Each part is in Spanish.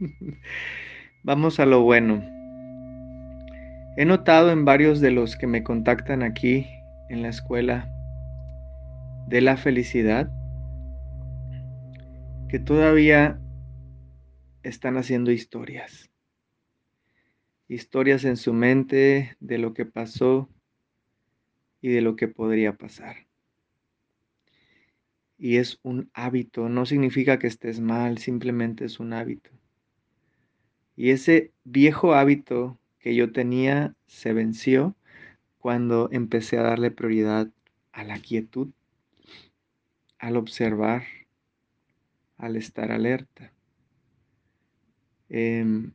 Vamos a lo bueno. He notado en varios de los que me contactan aquí en la escuela de la felicidad que todavía están haciendo historias. Historias en su mente de lo que pasó y de lo que podría pasar. Y es un hábito, no significa que estés mal, simplemente es un hábito. Y ese viejo hábito que yo tenía se venció cuando empecé a darle prioridad a la quietud, al observar, al estar alerta. Em,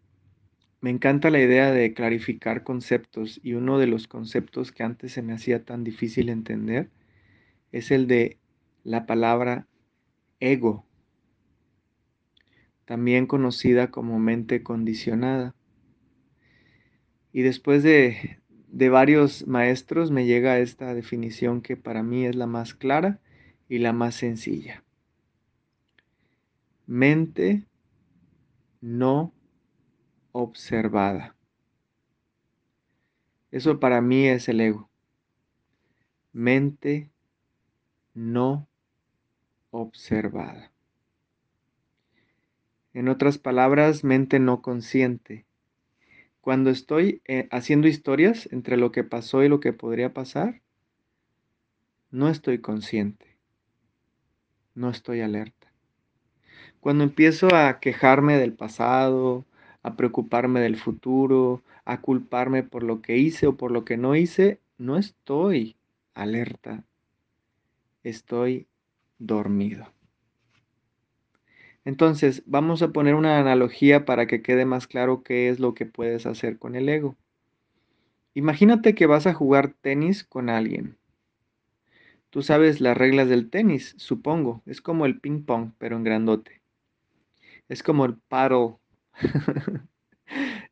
me encanta la idea de clarificar conceptos y uno de los conceptos que antes se me hacía tan difícil entender es el de la palabra ego, también conocida como mente condicionada. Y después de, de varios maestros me llega esta definición que para mí es la más clara y la más sencilla. Mente no observada. Eso para mí es el ego. Mente no observada. En otras palabras, mente no consciente. Cuando estoy eh, haciendo historias entre lo que pasó y lo que podría pasar, no estoy consciente. No estoy alerta. Cuando empiezo a quejarme del pasado, a preocuparme del futuro, a culparme por lo que hice o por lo que no hice, no estoy alerta. Estoy dormido. Entonces, vamos a poner una analogía para que quede más claro qué es lo que puedes hacer con el ego. Imagínate que vas a jugar tenis con alguien. Tú sabes las reglas del tenis, supongo. Es como el ping pong, pero en grandote. Es como el paddle.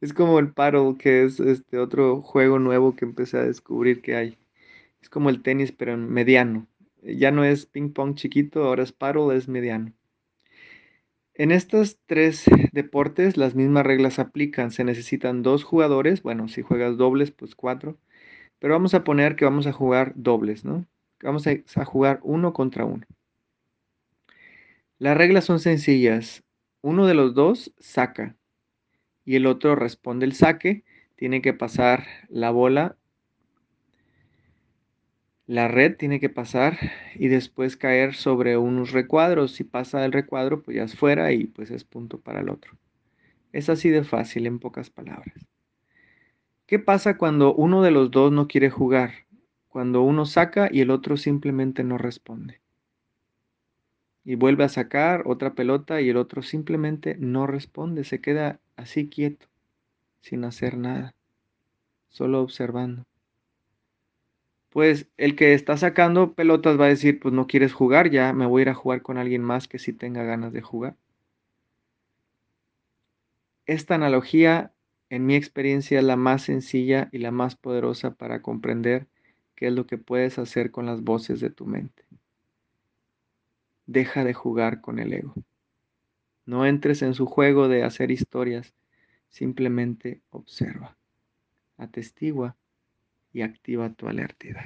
es como el paddle, que es este otro juego nuevo que empecé a descubrir que hay. Es como el tenis, pero en mediano. Ya no es ping pong chiquito, ahora es paddle, es mediano. En estos tres deportes las mismas reglas aplican. Se necesitan dos jugadores. Bueno, si juegas dobles, pues cuatro. Pero vamos a poner que vamos a jugar dobles, ¿no? Vamos a jugar uno contra uno. Las reglas son sencillas uno de los dos saca y el otro responde el saque, tiene que pasar la bola, la red tiene que pasar y después caer sobre unos recuadros. Si pasa el recuadro, pues ya es fuera y pues es punto para el otro. Es así de fácil en pocas palabras. ¿Qué pasa cuando uno de los dos no quiere jugar? Cuando uno saca y el otro simplemente no responde y vuelve a sacar otra pelota y el otro simplemente no responde, se queda así quieto, sin hacer nada, solo observando. Pues el que está sacando pelotas va a decir, pues no quieres jugar, ya me voy a ir a jugar con alguien más que sí tenga ganas de jugar. Esta analogía, en mi experiencia, es la más sencilla y la más poderosa para comprender qué es lo que puedes hacer con las voces de tu mente deja de jugar con el ego. No entres en su juego de hacer historias, simplemente observa, atestigua y activa tu alertidad.